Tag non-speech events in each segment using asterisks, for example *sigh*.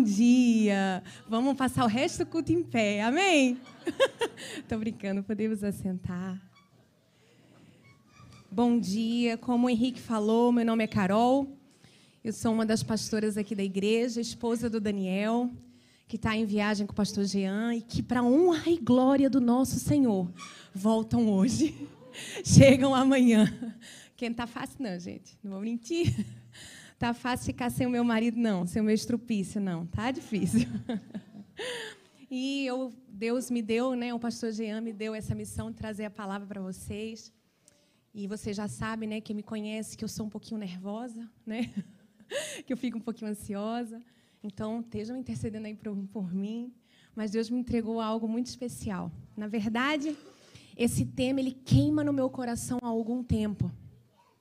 Bom dia! Vamos passar o resto do culto em pé, amém? *laughs* Estou brincando, podemos assentar. Bom dia, como o Henrique falou, meu nome é Carol, eu sou uma das pastoras aqui da igreja, esposa do Daniel, que está em viagem com o pastor Jean e que, para honra e glória do nosso Senhor, voltam hoje, *laughs* chegam amanhã. Quem está fácil, não, gente, não vou mentir. Tá fácil ficar sem o meu marido, não, sem o meu estrupício, não. Tá difícil. *laughs* E eu, Deus me deu, né, o pastor Jean me deu essa missão de trazer a palavra para vocês. E você já sabe, né, quem me conhece, que eu sou um pouquinho nervosa, né? *laughs* que eu fico um pouquinho ansiosa. Então, estejam intercedendo aí por, por mim. Mas Deus me entregou algo muito especial. Na verdade, esse tema ele queima no meu coração há algum tempo.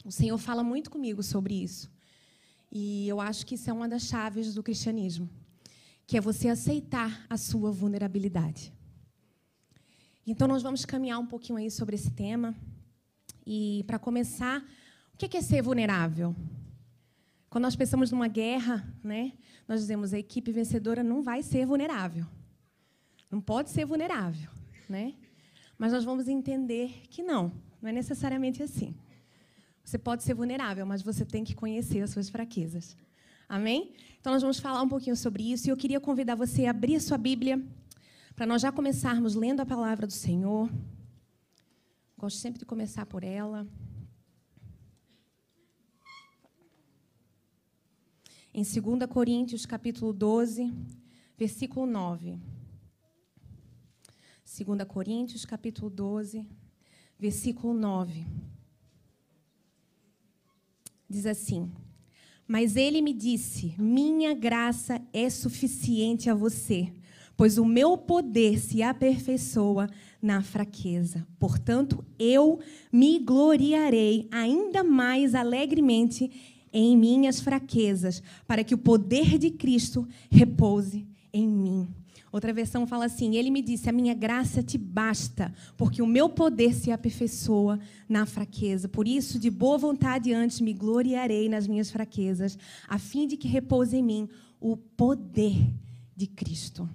O Senhor fala muito comigo sobre isso. E eu acho que isso é uma das chaves do cristianismo, que é você aceitar a sua vulnerabilidade. Então nós vamos caminhar um pouquinho aí sobre esse tema. E para começar, o que é ser vulnerável? Quando nós pensamos numa guerra, né, nós dizemos a equipe vencedora não vai ser vulnerável. Não pode ser vulnerável, né? Mas nós vamos entender que não, não é necessariamente assim. Você pode ser vulnerável, mas você tem que conhecer as suas fraquezas. Amém? Então, nós vamos falar um pouquinho sobre isso. E eu queria convidar você a abrir a sua Bíblia para nós já começarmos lendo a palavra do Senhor. Gosto sempre de começar por ela. Em 2 Coríntios, capítulo 12, versículo 9. 2 Coríntios, capítulo 12, versículo 9 diz assim: Mas ele me disse: Minha graça é suficiente a você, pois o meu poder se aperfeiçoa na fraqueza. Portanto, eu me gloriarei ainda mais alegremente em minhas fraquezas, para que o poder de Cristo repouse em mim. Outra versão fala assim: Ele me disse: A minha graça te basta, porque o meu poder se aperfeiçoa na fraqueza. Por isso, de boa vontade antes me gloriarei nas minhas fraquezas, a fim de que repouse em mim o poder de Cristo.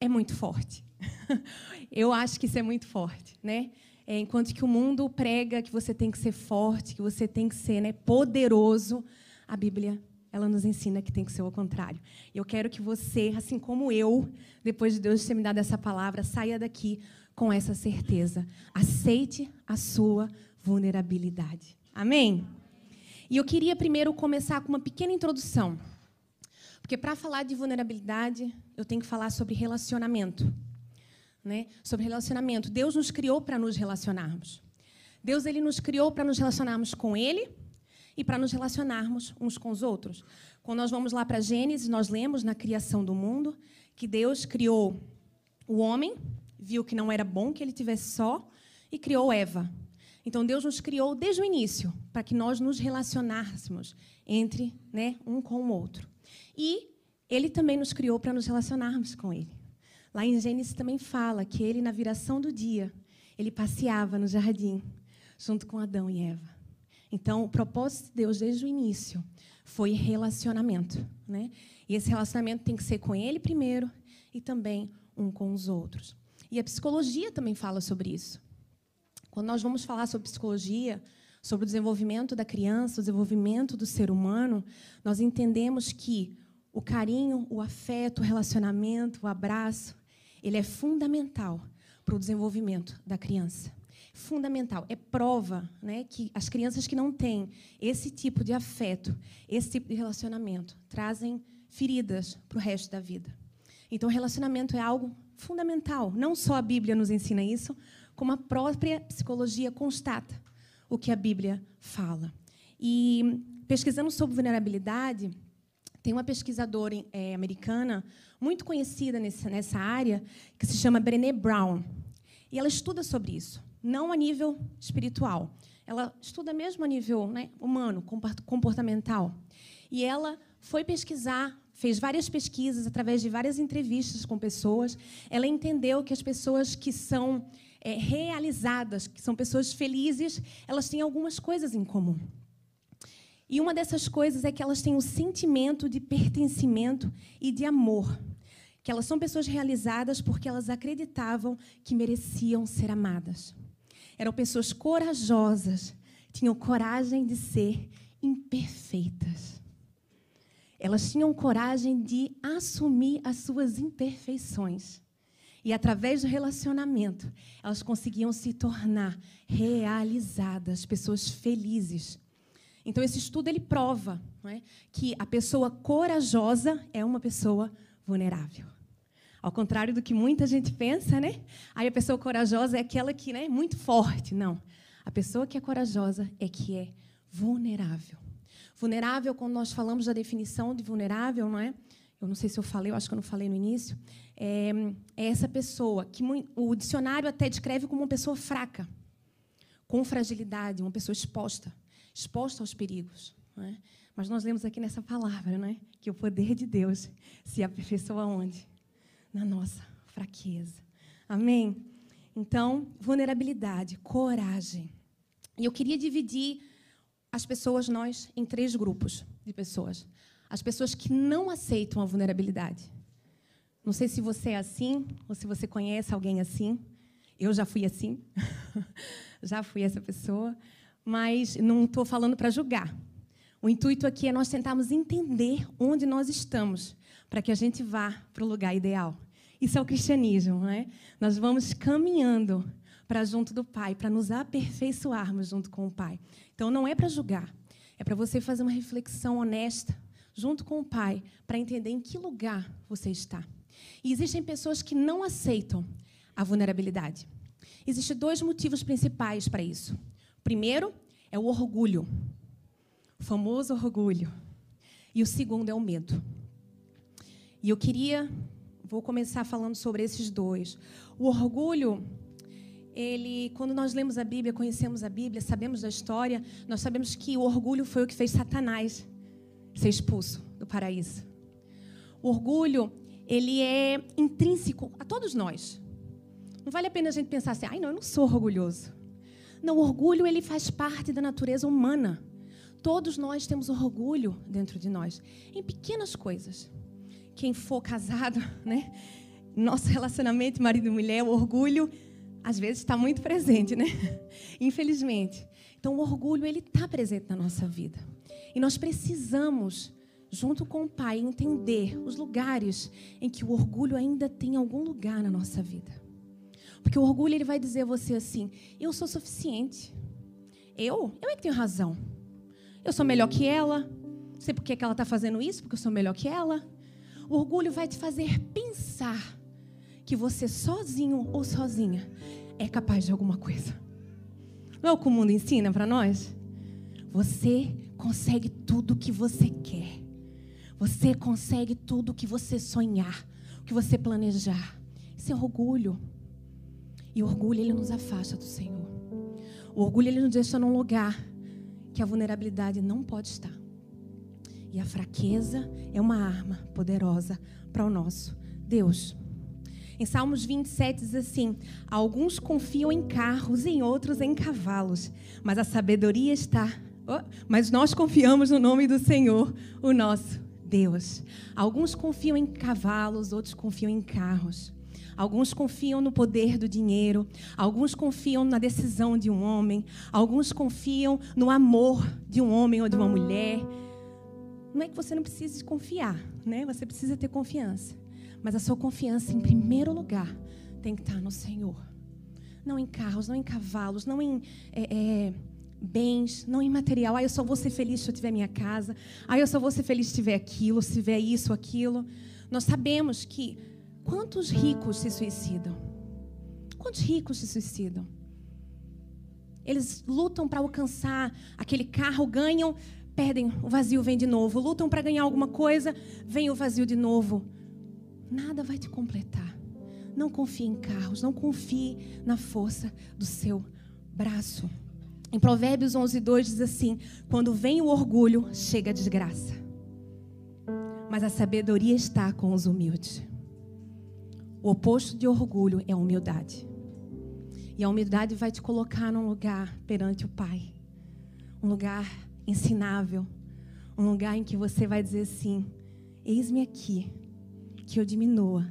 É muito forte. *laughs* Eu acho que isso é muito forte, né? É, enquanto que o mundo prega que você tem que ser forte, que você tem que ser né, poderoso, a Bíblia ela nos ensina que tem que ser o contrário. Eu quero que você, assim como eu, depois de Deus ter me dado essa palavra, saia daqui com essa certeza. Aceite a sua vulnerabilidade. Amém? E eu queria primeiro começar com uma pequena introdução. Porque para falar de vulnerabilidade, eu tenho que falar sobre relacionamento. Né? Sobre relacionamento. Deus nos criou para nos relacionarmos. Deus ele nos criou para nos relacionarmos com Ele e para nos relacionarmos uns com os outros. Quando nós vamos lá para Gênesis, nós lemos na criação do mundo que Deus criou o homem, viu que não era bom que ele tivesse só e criou Eva. Então Deus nos criou desde o início para que nós nos relacionássemos entre, né, um com o outro. E ele também nos criou para nos relacionarmos com ele. Lá em Gênesis também fala que ele na viração do dia, ele passeava no jardim junto com Adão e Eva. Então, o propósito de Deus desde o início foi relacionamento, né? E esse relacionamento tem que ser com Ele primeiro e também um com os outros. E a psicologia também fala sobre isso. Quando nós vamos falar sobre psicologia, sobre o desenvolvimento da criança, o desenvolvimento do ser humano, nós entendemos que o carinho, o afeto, o relacionamento, o abraço, ele é fundamental para o desenvolvimento da criança fundamental. É prova né, que as crianças que não têm esse tipo de afeto, esse tipo de relacionamento, trazem feridas para o resto da vida. Então, relacionamento é algo fundamental. Não só a Bíblia nos ensina isso, como a própria psicologia constata o que a Bíblia fala. E pesquisando sobre vulnerabilidade, tem uma pesquisadora é, americana muito conhecida nessa, nessa área que se chama Brené Brown. E ela estuda sobre isso não a nível espiritual. Ela estuda mesmo a nível né, humano, comportamental. E ela foi pesquisar, fez várias pesquisas através de várias entrevistas com pessoas. Ela entendeu que as pessoas que são é, realizadas, que são pessoas felizes, elas têm algumas coisas em comum. E uma dessas coisas é que elas têm um sentimento de pertencimento e de amor. Que elas são pessoas realizadas porque elas acreditavam que mereciam ser amadas. Eram pessoas corajosas, tinham coragem de ser imperfeitas. Elas tinham coragem de assumir as suas imperfeições. E através do relacionamento, elas conseguiam se tornar realizadas, pessoas felizes. Então esse estudo ele prova é, que a pessoa corajosa é uma pessoa vulnerável. Ao contrário do que muita gente pensa, né? Aí a pessoa corajosa é aquela que é né, muito forte. Não. A pessoa que é corajosa é que é vulnerável. Vulnerável, quando nós falamos da definição de vulnerável, não é? Eu não sei se eu falei, eu acho que eu não falei no início. É, é essa pessoa que o dicionário até descreve como uma pessoa fraca, com fragilidade, uma pessoa exposta, exposta aos perigos. É? Mas nós lemos aqui nessa palavra, não é? Que o poder de Deus se aperfeiçoa onde? Na nossa fraqueza. Amém? Então, vulnerabilidade, coragem. E eu queria dividir as pessoas, nós, em três grupos de pessoas. As pessoas que não aceitam a vulnerabilidade. Não sei se você é assim, ou se você conhece alguém assim. Eu já fui assim. *laughs* já fui essa pessoa. Mas não estou falando para julgar. O intuito aqui é nós tentarmos entender onde nós estamos, para que a gente vá para o lugar ideal. Isso é o cristianismo, não é? Nós vamos caminhando para junto do Pai, para nos aperfeiçoarmos junto com o Pai. Então não é para julgar, é para você fazer uma reflexão honesta junto com o Pai, para entender em que lugar você está. E existem pessoas que não aceitam a vulnerabilidade. Existem dois motivos principais para isso. Primeiro é o orgulho, o famoso orgulho. E o segundo é o medo. E eu queria, vou começar falando sobre esses dois. O orgulho ele, quando nós lemos a Bíblia, conhecemos a Bíblia, sabemos da história, nós sabemos que o orgulho foi o que fez Satanás ser expulso do paraíso. O orgulho, ele é intrínseco a todos nós. Não vale a pena a gente pensar assim, ai não, eu não sou orgulhoso. Não, o orgulho, ele faz parte da natureza humana. Todos nós temos orgulho dentro de nós, em pequenas coisas. Quem for casado, *laughs* né? Nosso relacionamento marido e mulher, o orgulho às vezes está muito presente, né? *laughs* Infelizmente. Então, o orgulho ele está presente na nossa vida e nós precisamos, junto com o Pai, entender os lugares em que o orgulho ainda tem algum lugar na nossa vida. Porque o orgulho ele vai dizer a você assim: eu sou suficiente. Eu? Eu é que tenho razão. Eu sou melhor que ela. Não sei por que ela está fazendo isso, porque eu sou melhor que ela. O orgulho vai te fazer pensar que você sozinho ou sozinha é capaz de alguma coisa. Não é o que o mundo ensina para nós? Você consegue tudo o que você quer. Você consegue tudo o que você sonhar, o que você planejar. Isso é orgulho. E o orgulho ele nos afasta do Senhor. O orgulho ele nos deixa num lugar que a vulnerabilidade não pode estar. E a fraqueza é uma arma poderosa para o nosso Deus. Em Salmos 27 diz assim: Alguns confiam em carros, em outros em cavalos, mas a sabedoria está. Oh, mas nós confiamos no nome do Senhor, o nosso Deus. Alguns confiam em cavalos, outros confiam em carros. Alguns confiam no poder do dinheiro, alguns confiam na decisão de um homem, alguns confiam no amor de um homem ou de uma mulher. Não é que você não precise confiar, né? Você precisa ter confiança. Mas a sua confiança, em primeiro lugar, tem que estar no Senhor. Não em carros, não em cavalos, não em é, é, bens, não em material. Ah, eu só vou ser feliz se eu tiver minha casa. Ah, eu só vou ser feliz se tiver aquilo, se tiver isso, aquilo. Nós sabemos que quantos ricos se suicidam? Quantos ricos se suicidam? Eles lutam para alcançar aquele carro, ganham, perdem, o vazio vem de novo. Lutam para ganhar alguma coisa, vem o vazio de novo nada vai te completar. Não confie em carros, não confie na força do seu braço. Em Provérbios 11, 2 diz assim: Quando vem o orgulho, chega a desgraça. Mas a sabedoria está com os humildes. O oposto de orgulho é a humildade. E a humildade vai te colocar num lugar perante o Pai um lugar ensinável, Um lugar em que você vai dizer assim: Eis-me aqui, que eu diminua,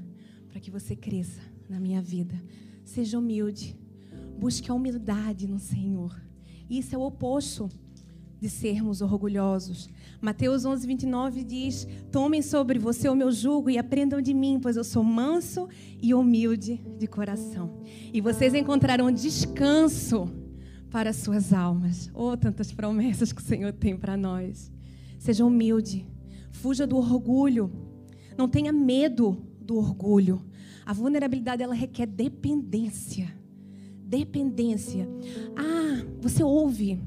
para que você cresça na minha vida. Seja humilde, busque a humildade no Senhor. Isso é o oposto de sermos orgulhosos. Mateus 11, 29 diz: Tomem sobre você o meu jugo e aprendam de mim, pois eu sou manso e humilde de coração. E vocês encontrarão descanso para as suas almas. Oh, tantas promessas que o Senhor tem para nós. Seja humilde, fuja do orgulho, não tenha medo do orgulho. A vulnerabilidade ela requer dependência. Dependência. Ah, você ouve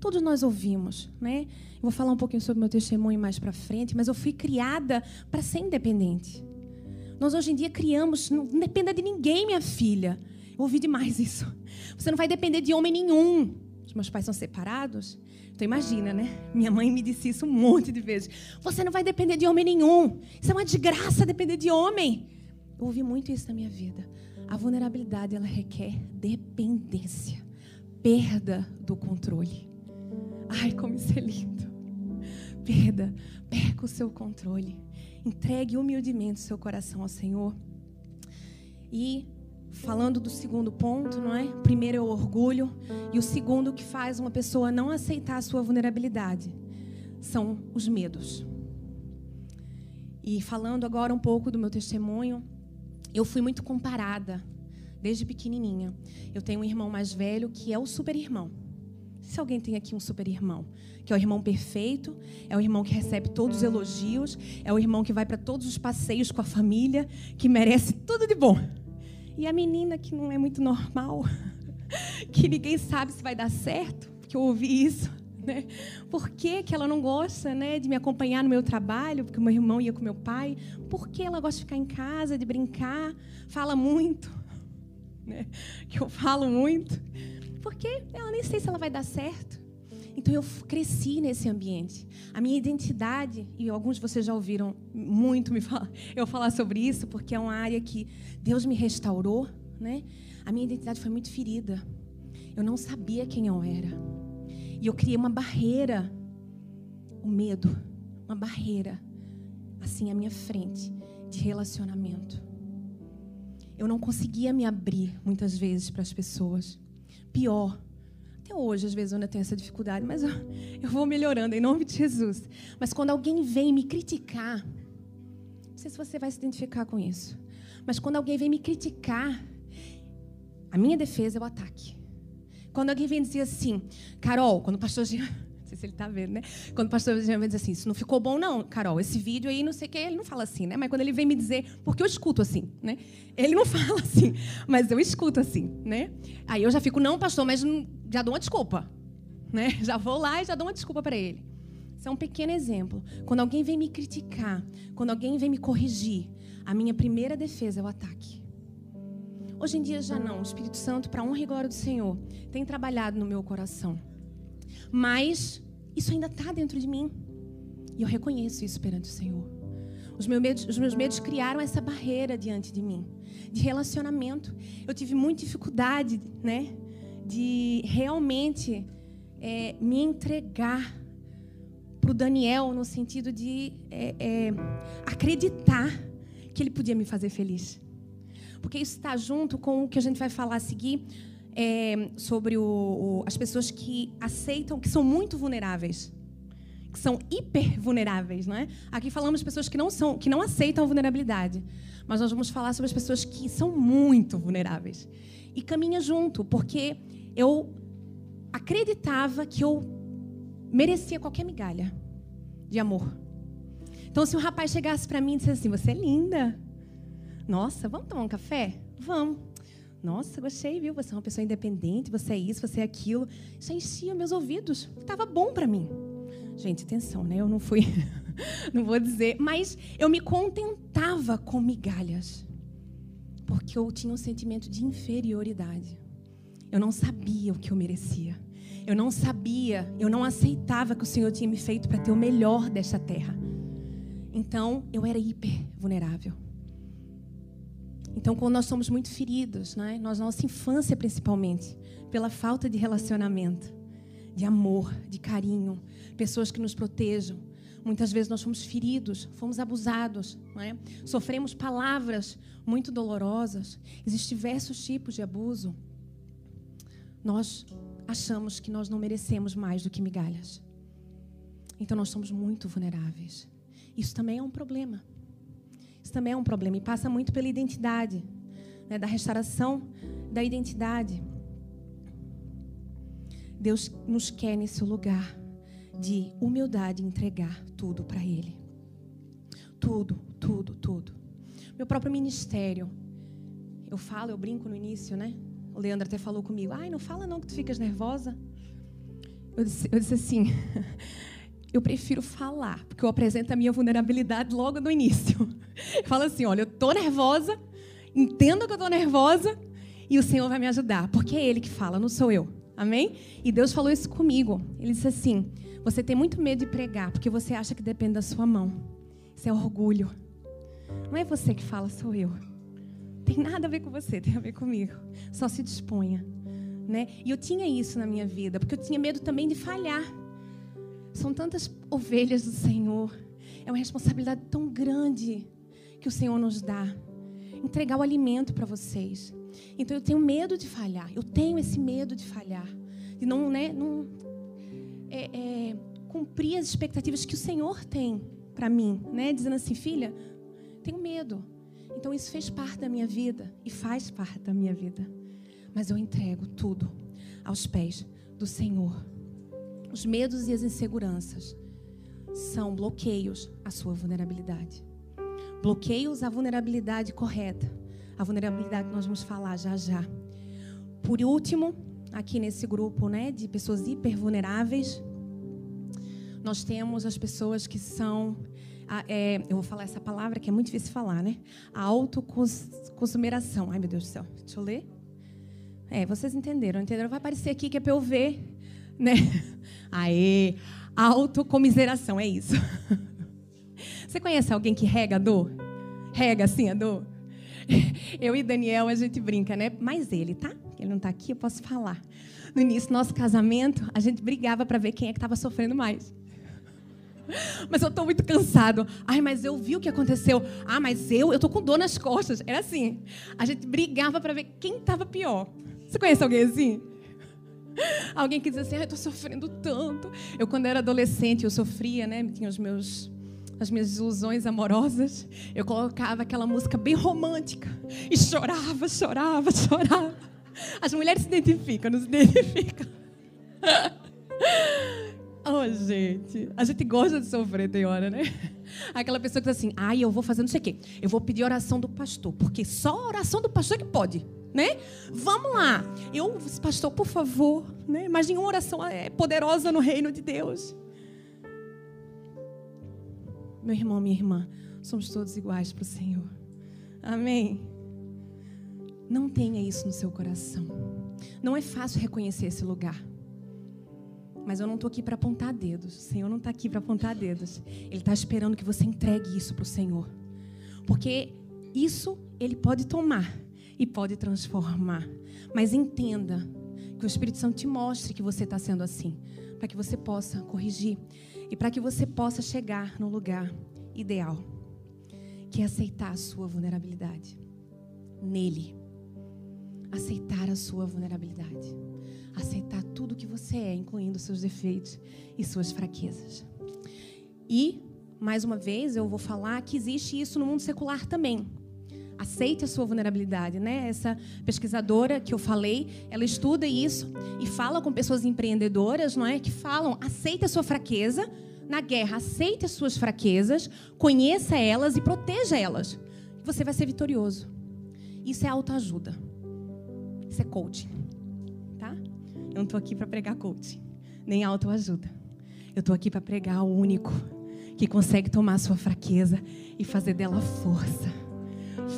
Todos nós ouvimos, né? Eu vou falar um pouquinho sobre meu testemunho mais para frente, mas eu fui criada para ser independente. Nós hoje em dia criamos, não dependa de ninguém, minha filha. Ouvi demais *laughs* isso. Você não vai depender de homem nenhum. Os meus pais são separados. Então imagina, né? Minha mãe me disse isso um monte de vezes. Você não vai depender de homem nenhum. Isso é uma desgraça depender de homem. Eu ouvi muito isso na minha vida. A vulnerabilidade ela requer dependência, perda do controle. Ai, como isso é lindo. Perda, perca o seu controle. Entregue humildemente o seu coração ao Senhor. E falando do segundo ponto, não é? O primeiro é o orgulho e o segundo que faz uma pessoa não aceitar a sua vulnerabilidade são os medos. E falando agora um pouco do meu testemunho, eu fui muito comparada desde pequenininha. Eu tenho um irmão mais velho que é o super irmão. Se alguém tem aqui um super irmão, que é o irmão perfeito, é o irmão que recebe todos os elogios, é o irmão que vai para todos os passeios com a família, que merece tudo de bom. E a menina que não é muito normal, *laughs* que ninguém sabe se vai dar certo, porque eu ouvi isso, né? Por que, que ela não gosta, né, de me acompanhar no meu trabalho, porque o meu irmão ia com meu pai? Por que ela gosta de ficar em casa, de brincar, fala muito, né? Que eu falo muito. Porque ela nem sei se ela vai dar certo. Então eu cresci nesse ambiente. A minha identidade, e alguns de vocês já ouviram muito me *laughs* falar, eu falar sobre isso, porque é uma área que Deus me restaurou, né? A minha identidade foi muito ferida. Eu não sabia quem eu era. E eu criei uma barreira, o medo, uma barreira assim à minha frente de relacionamento. Eu não conseguia me abrir muitas vezes para as pessoas pior. Até hoje, às vezes, eu ainda tenho essa dificuldade, mas eu, *laughs* eu vou melhorando em nome de Jesus. Mas quando alguém vem me criticar, não sei se você vai se identificar com isso, mas quando alguém vem me criticar, a minha defesa é o ataque. Quando alguém vem dizer assim, Carol, quando o pastor Jean sei se ele está vendo, né? Quando o pastor vem dizer assim, isso não ficou bom não, Carol, esse vídeo aí, não sei o que, ele não fala assim, né? Mas quando ele vem me dizer, porque eu escuto assim, né? Ele não *laughs* fala assim, mas eu escuto assim, né? Aí eu já fico, não, pastor, mas já dou uma desculpa, né? *laughs* Já vou lá e já dou uma desculpa para ele. Isso é um pequeno exemplo. Quando alguém vem me criticar, quando alguém vem me corrigir, a minha primeira defesa é o ataque. Hoje em dia já não. O Espírito Santo, para honra e glória do Senhor, tem trabalhado no meu coração. Mas isso ainda está dentro de mim. E eu reconheço isso perante o Senhor. Os meus, medos, os meus medos criaram essa barreira diante de mim, de relacionamento. Eu tive muita dificuldade, né, de realmente é, me entregar para o Daniel no sentido de é, é, acreditar que ele podia me fazer feliz. Porque isso está junto com o que a gente vai falar a seguir é, sobre o, o, as pessoas que aceitam, que são muito vulneráveis, que são hiper vulneráveis, não é? Aqui falamos de pessoas que não são, que não aceitam a vulnerabilidade, mas nós vamos falar sobre as pessoas que são muito vulneráveis e caminha junto, porque eu acreditava que eu merecia qualquer migalha de amor. Então, se um rapaz chegasse para mim e dissesse assim: "Você é linda, nossa, vamos tomar um café? Vamos. Nossa, gostei, viu? Você é uma pessoa independente, você é isso, você é aquilo. Isso enchia meus ouvidos. Estava bom para mim. Gente, atenção, né? Eu não fui, *laughs* não vou dizer, mas eu me contentava com migalhas. Porque eu tinha um sentimento de inferioridade. Eu não sabia o que eu merecia. Eu não sabia, eu não aceitava que o Senhor tinha me feito para ter o melhor desta terra. Então, eu era hiper vulnerável. Então, quando nós somos muito feridos, né? nós, nossa infância principalmente, pela falta de relacionamento, de amor, de carinho, pessoas que nos protejam, Muitas vezes nós fomos feridos, fomos abusados, é? sofremos palavras muito dolorosas. Existem diversos tipos de abuso. Nós achamos que nós não merecemos mais do que migalhas. Então nós somos muito vulneráveis. Isso também é um problema. Isso também é um problema e passa muito pela identidade, né? da restauração da identidade. Deus nos quer nesse lugar de humildade entregar tudo para Ele. Tudo, tudo, tudo. Meu próprio ministério. Eu falo, eu brinco no início, né? O Leandro até falou comigo. Ai, não fala não que tu ficas nervosa. Eu disse, eu disse assim. *laughs* eu prefiro falar, porque eu apresento a minha vulnerabilidade logo no início. *laughs* Eu falo assim: olha, eu tô nervosa, entendo que eu tô nervosa, e o Senhor vai me ajudar, porque é Ele que fala, não sou eu. Amém? E Deus falou isso comigo. Ele disse assim: você tem muito medo de pregar porque você acha que depende da sua mão. Isso é orgulho. Não é você que fala, sou eu. Tem nada a ver com você, tem a ver comigo. Só se disponha. Né? E eu tinha isso na minha vida, porque eu tinha medo também de falhar. São tantas ovelhas do Senhor. É uma responsabilidade tão grande que o Senhor nos dá. Entregar o alimento para vocês. Então eu tenho medo de falhar. Eu tenho esse medo de falhar. De não, né, não é, é, cumprir as expectativas que o Senhor tem para mim, né? Dizendo assim, filha, tenho medo. Então isso fez parte da minha vida e faz parte da minha vida. Mas eu entrego tudo aos pés do Senhor. Os medos e as inseguranças são bloqueios à sua vulnerabilidade. Bloqueios à vulnerabilidade correta. A vulnerabilidade que nós vamos falar já já. Por último, aqui nesse grupo né, de pessoas hipervulneráveis, nós temos as pessoas que são. É, eu vou falar essa palavra que é muito difícil falar, né? A autoconsumeração. Ai, meu Deus do céu. Deixa eu ler. É, vocês entenderam, entenderam? Vai aparecer aqui que é para eu ver, né? Aê! Autocomiseração, é isso. Você conhece alguém que rega a dor? Rega assim a dor? Eu e Daniel, a gente brinca, né? Mas ele, tá? Ele não está aqui, eu posso falar. No início do nosso casamento, a gente brigava para ver quem é que estava sofrendo mais. Mas eu estou muito cansado. Ai, mas eu vi o que aconteceu. Ah, mas eu, eu estou com dor nas costas. Era assim. A gente brigava para ver quem estava pior. Você conhece alguém assim? *laughs* Alguém que diz assim, ai, estou sofrendo tanto. Eu, quando era adolescente, eu sofria, né? Tinha os meus as minhas ilusões amorosas, eu colocava aquela música bem romântica e chorava, chorava, *laughs* chorava. As mulheres se identificam, não se identificam. *laughs* Oh, gente. A gente gosta de sofrer, tem hora, né? Aquela pessoa que diz assim, ai, eu vou fazer não sei o quê. Eu vou pedir oração do pastor, porque só a oração do pastor é que pode, né? Vamos lá. Eu, pastor, por favor, né? Mas nenhuma oração é poderosa no reino de Deus. Meu irmão, minha irmã, somos todos iguais para o Senhor. Amém? Não tenha isso no seu coração. Não é fácil reconhecer esse lugar. Mas eu não estou aqui para apontar dedos. O Senhor não está aqui para apontar dedos. Ele está esperando que você entregue isso para o Senhor. Porque isso Ele pode tomar e pode transformar. Mas entenda que o Espírito Santo te mostre que você está sendo assim. Para que você possa corrigir. E para que você possa chegar no lugar ideal. Que é aceitar a sua vulnerabilidade. Nele aceitar a sua vulnerabilidade, aceitar tudo que você é, incluindo seus defeitos e suas fraquezas. E, mais uma vez, eu vou falar que existe isso no mundo secular também. Aceite a sua vulnerabilidade, né? Essa pesquisadora que eu falei, ela estuda isso e fala com pessoas empreendedoras, não é? Que falam: aceite a sua fraqueza na guerra, aceite as suas fraquezas, conheça elas e proteja elas. Você vai ser vitorioso. Isso é autoajuda. Isso é coaching, tá? Eu não estou aqui para pregar coaching, nem autoajuda. Eu estou aqui para pregar o único que consegue tomar a sua fraqueza e fazer dela força.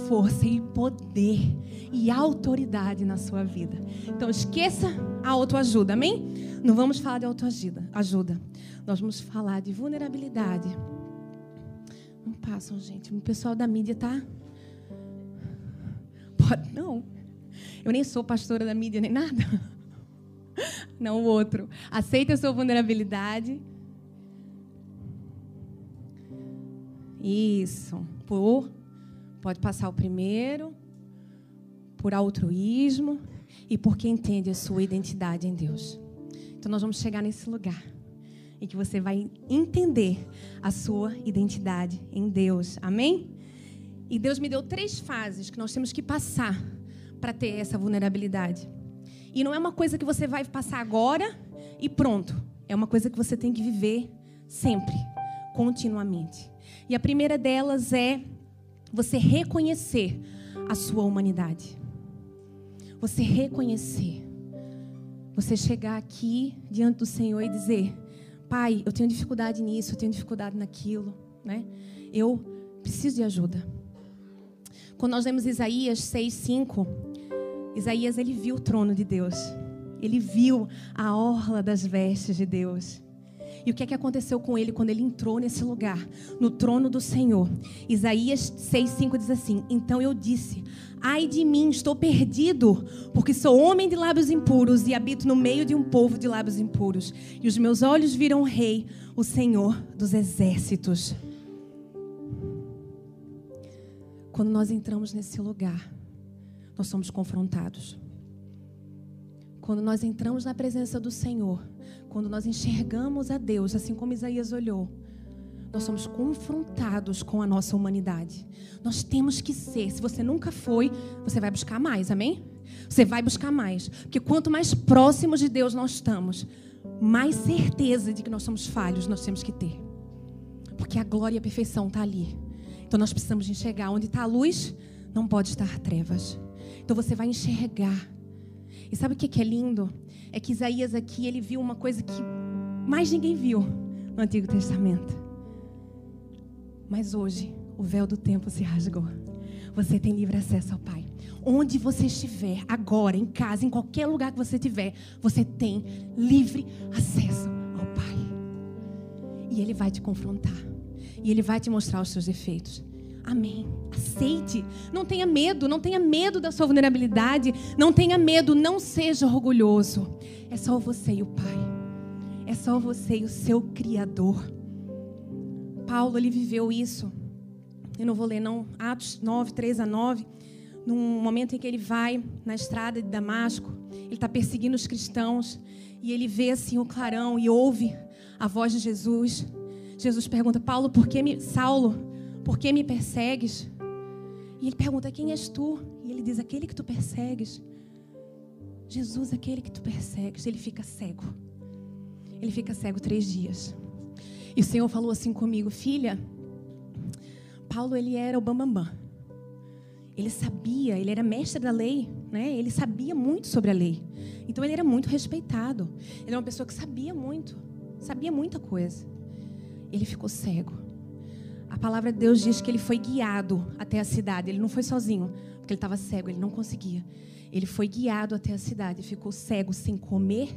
Força e poder e autoridade na sua vida. Então esqueça a autoajuda, amém? Não vamos falar de autoajuda, ajuda. Nós vamos falar de vulnerabilidade. Não passam, gente. O pessoal da mídia tá Pode não. Eu nem sou pastora da mídia nem nada. *laughs* Não o outro. Aceita a sua vulnerabilidade. Isso. Por. Pode passar o primeiro. Por altruísmo. E porque entende a sua identidade em Deus. Então nós vamos chegar nesse lugar em que você vai entender a sua identidade em Deus. Amém? E Deus me deu três fases que nós temos que passar para ter essa vulnerabilidade. E não é uma coisa que você vai passar agora e pronto. É uma coisa que você tem que viver sempre, continuamente. E a primeira delas é você reconhecer a sua humanidade. Você reconhecer. Você chegar aqui diante do Senhor e dizer: Pai, eu tenho dificuldade nisso, eu tenho dificuldade naquilo, né? Eu preciso de ajuda. Quando nós lemos Isaías 6, 5, Isaías ele viu o trono de Deus. Ele viu a orla das vestes de Deus. E o que é que aconteceu com ele quando ele entrou nesse lugar, no trono do Senhor? Isaías 6:5 diz assim: "Então eu disse: Ai de mim, estou perdido, porque sou homem de lábios impuros e habito no meio de um povo de lábios impuros, e os meus olhos viram o rei, o Senhor dos exércitos." Quando nós entramos nesse lugar, nós somos confrontados. Quando nós entramos na presença do Senhor, quando nós enxergamos a Deus, assim como Isaías olhou, nós somos confrontados com a nossa humanidade. Nós temos que ser. Se você nunca foi, você vai buscar mais, amém? Você vai buscar mais. Porque quanto mais próximos de Deus nós estamos, mais certeza de que nós somos falhos nós temos que ter. Porque a glória e a perfeição está ali. Então nós precisamos enxergar. Onde está a luz, não pode estar trevas. Então você vai enxergar. E sabe o que é lindo? É que Isaías aqui ele viu uma coisa que mais ninguém viu no Antigo Testamento. Mas hoje o véu do tempo se rasgou. Você tem livre acesso ao Pai. Onde você estiver, agora, em casa, em qualquer lugar que você estiver, você tem livre acesso ao Pai. E Ele vai te confrontar. E Ele vai te mostrar os seus defeitos. Amém. Aceite. Não tenha medo. Não tenha medo da sua vulnerabilidade. Não tenha medo. Não seja orgulhoso. É só você e o Pai. É só você e o seu Criador. Paulo, ele viveu isso. Eu não vou ler, não. Atos 9, 3 a 9. Num momento em que ele vai na estrada de Damasco, ele está perseguindo os cristãos. E ele vê assim o clarão e ouve a voz de Jesus. Jesus pergunta: Paulo, por que me. Saulo, por que me persegues? E ele pergunta: Quem és tu? E ele diz: Aquele que tu persegues. Jesus, aquele que tu persegues. Ele fica cego. Ele fica cego três dias. E o Senhor falou assim comigo: Filha, Paulo, ele era o bambambam. Bam, bam. Ele sabia, ele era mestre da lei, né? Ele sabia muito sobre a lei. Então ele era muito respeitado. Ele era uma pessoa que sabia muito, sabia muita coisa. Ele ficou cego. A palavra de Deus diz que ele foi guiado até a cidade. Ele não foi sozinho, porque ele estava cego, ele não conseguia. Ele foi guiado até a cidade e ficou cego, sem comer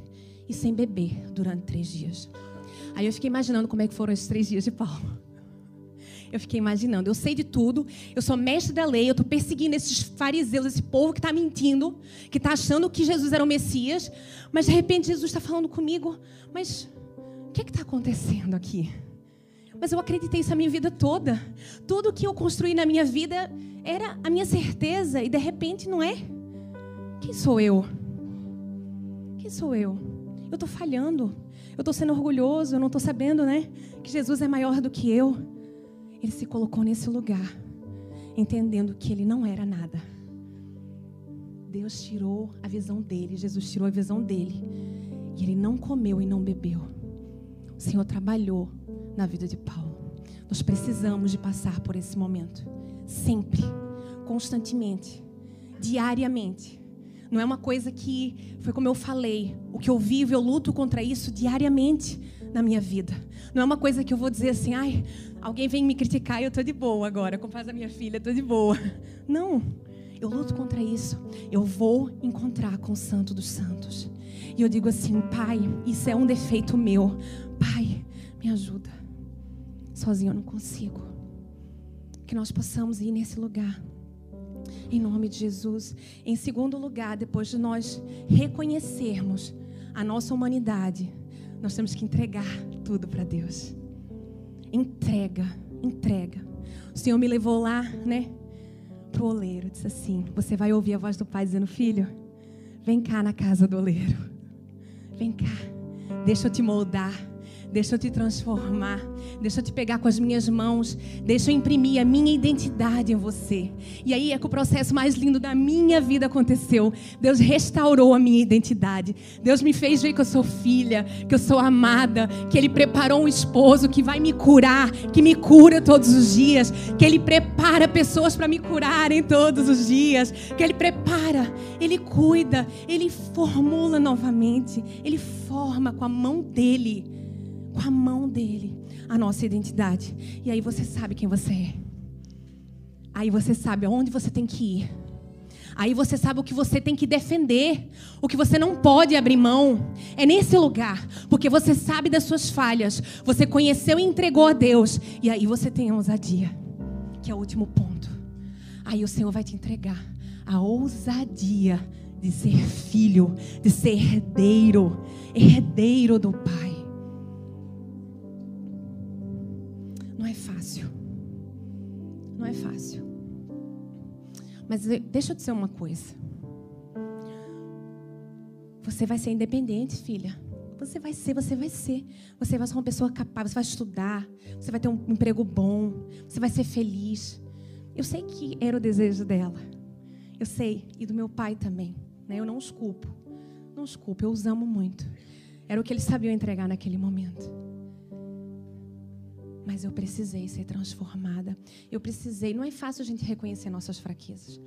e sem beber durante três dias. Aí eu fiquei imaginando como é que foram esses três dias de Paulo. Eu fiquei imaginando, eu sei de tudo, eu sou mestre da lei, eu estou perseguindo esses fariseus, esse povo que está mentindo, que está achando que Jesus era o Messias, mas de repente Jesus está falando comigo, mas o que é está acontecendo aqui? Mas eu acreditei isso a minha vida toda. Tudo que eu construí na minha vida era a minha certeza e de repente não é. Quem sou eu? Quem sou eu? Eu estou falhando. Eu estou sendo orgulhoso. Eu não estou sabendo, né? Que Jesus é maior do que eu. Ele se colocou nesse lugar, entendendo que ele não era nada. Deus tirou a visão dele. Jesus tirou a visão dele. E ele não comeu e não bebeu. O Senhor trabalhou na vida de Paulo. Nós precisamos de passar por esse momento, sempre, constantemente, diariamente. Não é uma coisa que foi como eu falei, o que eu vivo, eu luto contra isso diariamente na minha vida. Não é uma coisa que eu vou dizer assim, ai, alguém vem me criticar e eu estou de boa agora, como faz a minha filha, estou de boa. Não, eu luto contra isso. Eu vou encontrar com o Santo dos Santos. E eu digo assim, Pai, isso é um defeito meu. Pai, me ajuda. Sozinho eu não consigo. Que nós possamos ir nesse lugar. Em nome de Jesus. Em segundo lugar, depois de nós reconhecermos a nossa humanidade, nós temos que entregar tudo para Deus. Entrega, entrega. O Senhor me levou lá, né? Pro oleiro. Disse assim: Você vai ouvir a voz do pai dizendo, filho, vem cá na casa do oleiro. Vem cá, deixa eu te moldar. Deixa eu te transformar. Deixa eu te pegar com as minhas mãos. Deixa eu imprimir a minha identidade em você. E aí é que o processo mais lindo da minha vida aconteceu. Deus restaurou a minha identidade. Deus me fez ver que eu sou filha, que eu sou amada, que Ele preparou um esposo que vai me curar, que me cura todos os dias, que Ele prepara pessoas para me curarem todos os dias, que Ele prepara, Ele cuida, Ele formula novamente, Ele forma com a mão dele com a mão dele a nossa identidade. E aí você sabe quem você é. Aí você sabe aonde você tem que ir. Aí você sabe o que você tem que defender, o que você não pode abrir mão. É nesse lugar, porque você sabe das suas falhas, você conheceu e entregou a Deus, e aí você tem a ousadia, que é o último ponto. Aí o Senhor vai te entregar a ousadia de ser filho, de ser herdeiro, herdeiro do Pai. Mas deixa eu dizer uma coisa. Você vai ser independente, filha. Você vai ser, você vai ser. Você vai ser uma pessoa capaz, você vai estudar, você vai ter um emprego bom, você vai ser feliz. Eu sei que era o desejo dela. Eu sei, e do meu pai também. Né? Eu não os culpo. Não os culpo, eu os amo muito. Era o que eles sabiam entregar naquele momento. Mas eu precisei ser transformada. Eu precisei. Não é fácil a gente reconhecer nossas fraquezas.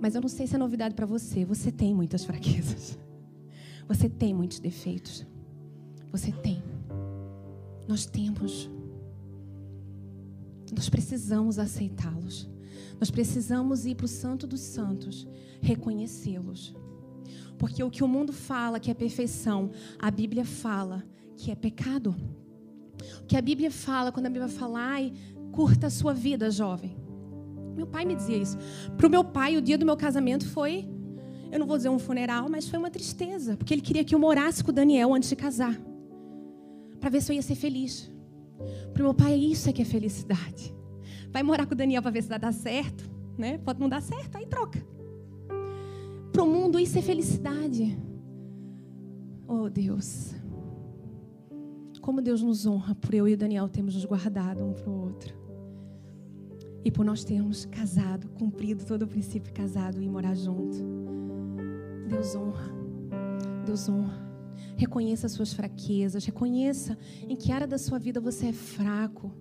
Mas eu não sei se é novidade para você. Você tem muitas fraquezas. Você tem muitos defeitos. Você tem. Nós temos. Nós precisamos aceitá-los. Nós precisamos ir para o Santo dos Santos, reconhecê-los. Porque o que o mundo fala que é perfeição, a Bíblia fala que é pecado. O que a Bíblia fala, quando a Bíblia fala, ai, curta a sua vida, jovem. Meu pai me dizia isso. Para o meu pai, o dia do meu casamento foi, eu não vou dizer um funeral, mas foi uma tristeza, porque ele queria que eu morasse com o Daniel antes de casar, para ver se eu ia ser feliz. Para o meu pai, isso é que é felicidade. Vai morar com o Daniel para ver se dar certo, né? Pode não dar certo, aí troca. Para o mundo, isso é felicidade. Oh, Deus. Como Deus nos honra por eu e o Daniel termos nos guardado um para o outro. E por nós termos casado, cumprido todo o princípio casado e morar junto. Deus honra. Deus honra. Reconheça as suas fraquezas. Reconheça em que área da sua vida você é fraco.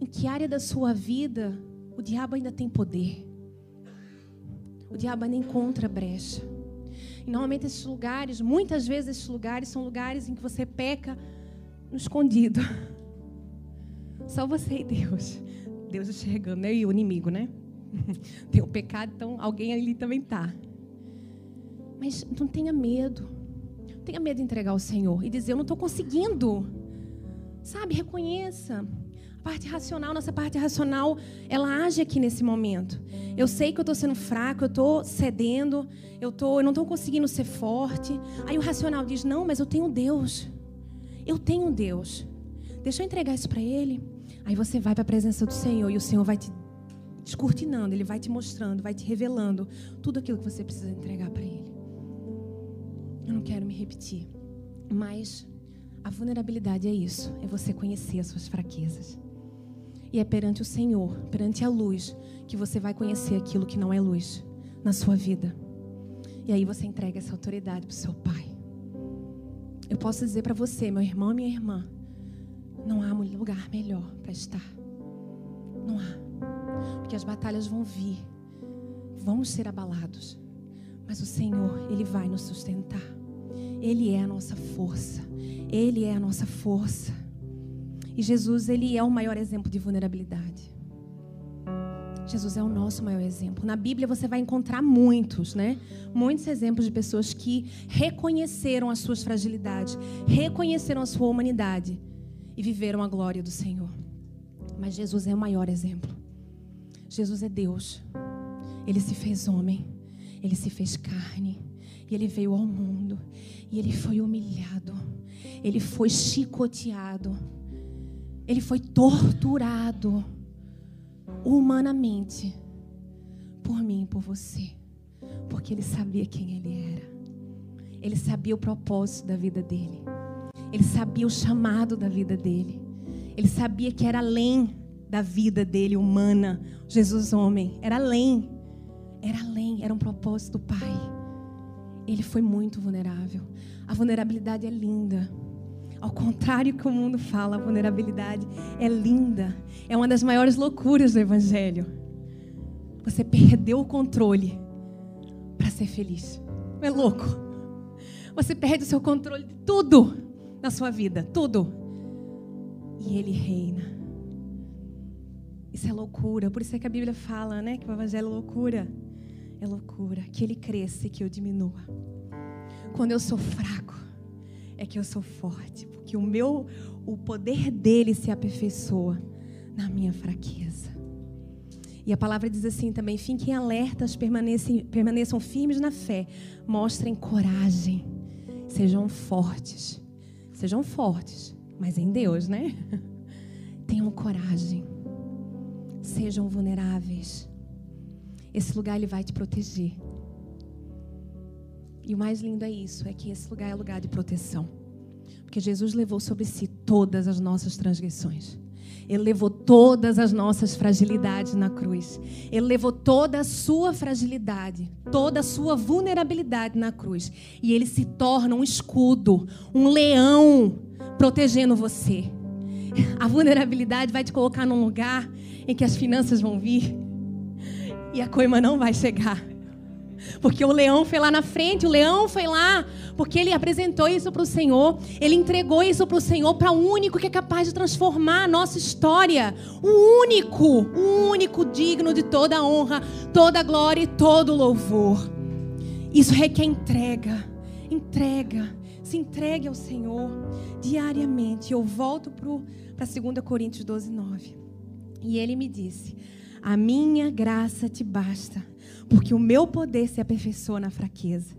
Em que área da sua vida o diabo ainda tem poder. O diabo ainda encontra brecha. E normalmente esses lugares, muitas vezes esses lugares são lugares em que você peca no escondido. *laughs* Só você e Deus. Deus enxergando, né? E o inimigo, né? *laughs* Tem o pecado, então alguém ali também está. Mas não tenha medo. Não tenha medo de entregar ao Senhor e dizer: Eu não estou conseguindo. Sabe, reconheça parte racional, nossa parte racional, ela age aqui nesse momento. Eu sei que eu estou sendo fraco, eu estou cedendo, eu, tô, eu não estou conseguindo ser forte. Aí o racional diz: Não, mas eu tenho Deus. Eu tenho Deus. Deixa eu entregar isso para Ele. Aí você vai para a presença do Senhor e o Senhor vai te descortinando, Ele vai te mostrando, vai te revelando tudo aquilo que você precisa entregar para Ele. Eu não quero me repetir, mas a vulnerabilidade é isso, é você conhecer as suas fraquezas. E é perante o Senhor, perante a luz, que você vai conhecer aquilo que não é luz na sua vida. E aí você entrega essa autoridade para o seu pai. Eu posso dizer para você, meu irmão e minha irmã, não há lugar melhor para estar. Não há. Porque as batalhas vão vir, vamos ser abalados. Mas o Senhor, Ele vai nos sustentar. Ele é a nossa força. Ele é a nossa força. E Jesus, ele é o maior exemplo de vulnerabilidade. Jesus é o nosso maior exemplo. Na Bíblia você vai encontrar muitos, né? Muitos exemplos de pessoas que reconheceram as suas fragilidades, reconheceram a sua humanidade e viveram a glória do Senhor. Mas Jesus é o maior exemplo. Jesus é Deus. Ele se fez homem. Ele se fez carne. E ele veio ao mundo. E ele foi humilhado. Ele foi chicoteado Ele foi torturado humanamente por mim e por você, porque ele sabia quem ele era. Ele sabia o propósito da vida dele. Ele sabia o chamado da vida dele. Ele sabia que era além da vida dele humana, Jesus homem, era além. Era além, era um propósito do Pai. Ele foi muito vulnerável. A vulnerabilidade é linda. Ao contrário que o mundo fala, a vulnerabilidade é linda. É uma das maiores loucuras do Evangelho. Você perdeu o controle para ser feliz. Não é louco? Você perde o seu controle de tudo na sua vida, tudo. E Ele reina. Isso é loucura. Por isso é que a Bíblia fala, né, que o Evangelho é loucura. É loucura. Que Ele cresça e que eu diminua. Quando eu sou fraco, é que eu sou forte, porque o meu, o poder dele se aperfeiçoa na minha fraqueza. E a palavra diz assim também: fiquem alertas, permaneçam, permaneçam firmes na fé, mostrem coragem, sejam fortes. Sejam fortes, mas em Deus, né? *laughs* Tenham coragem, sejam vulneráveis. Esse lugar ele vai te proteger. E o mais lindo é isso, é que esse lugar é lugar de proteção. Porque Jesus levou sobre si todas as nossas transgressões. Ele levou todas as nossas fragilidades na cruz. Ele levou toda a sua fragilidade, toda a sua vulnerabilidade na cruz. E ele se torna um escudo, um leão protegendo você. A vulnerabilidade vai te colocar num lugar em que as finanças vão vir e a coima não vai chegar. Porque o leão foi lá na frente, o leão foi lá, porque ele apresentou isso para o Senhor, ele entregou isso para o Senhor, para o único que é capaz de transformar a nossa história, o único, o único digno de toda honra, toda glória e todo louvor. Isso requer entrega, entrega, se entregue ao Senhor diariamente. Eu volto para 2 Coríntios 12, 9. E ele me disse: A minha graça te basta porque o meu poder se aperfeiçoa na fraqueza.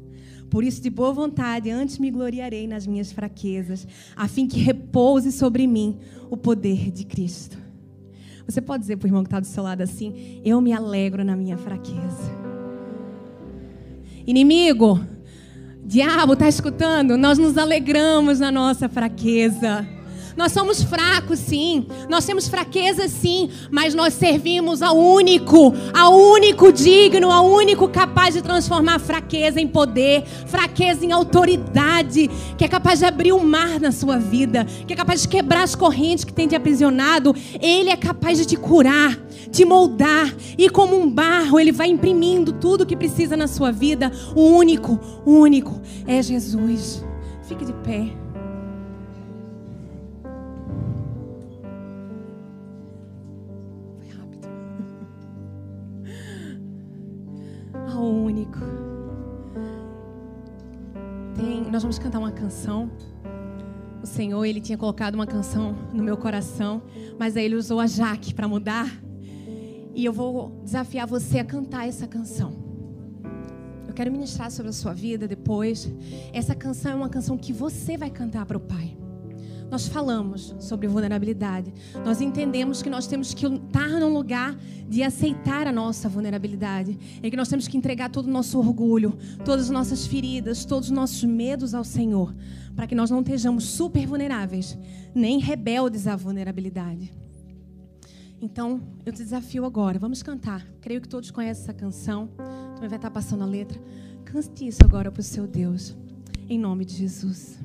Por isso, de boa vontade, antes me gloriarei nas minhas fraquezas, a fim que repouse sobre mim o poder de Cristo. Você pode dizer para o irmão que está do seu lado assim: Eu me alegro na minha fraqueza. Inimigo, diabo, está escutando? Nós nos alegramos na nossa fraqueza. Nós somos fracos, sim. Nós temos fraqueza, sim. Mas nós servimos ao único, ao único digno, ao único capaz de transformar fraqueza em poder, fraqueza em autoridade, que é capaz de abrir o mar na sua vida, que é capaz de quebrar as correntes que tem te aprisionado. Ele é capaz de te curar, te moldar. E como um barro, ele vai imprimindo tudo que precisa na sua vida. O único, o único é Jesus. Fique de pé. Nós vamos cantar uma canção. O Senhor, ele tinha colocado uma canção no meu coração, mas aí ele usou a Jaque para mudar. E eu vou desafiar você a cantar essa canção. Eu quero ministrar sobre a sua vida depois. Essa canção é uma canção que você vai cantar para o Pai nós falamos sobre vulnerabilidade. Nós entendemos que nós temos que estar num lugar de aceitar a nossa vulnerabilidade. E que nós temos que entregar todo o nosso orgulho, todas as nossas feridas, todos os nossos medos ao Senhor. Para que nós não estejamos super vulneráveis, nem rebeldes à vulnerabilidade. Então, eu te desafio agora. Vamos cantar. Creio que todos conhecem essa canção. Também vai estar passando a letra. Cante isso agora para o seu Deus. Em nome de Jesus.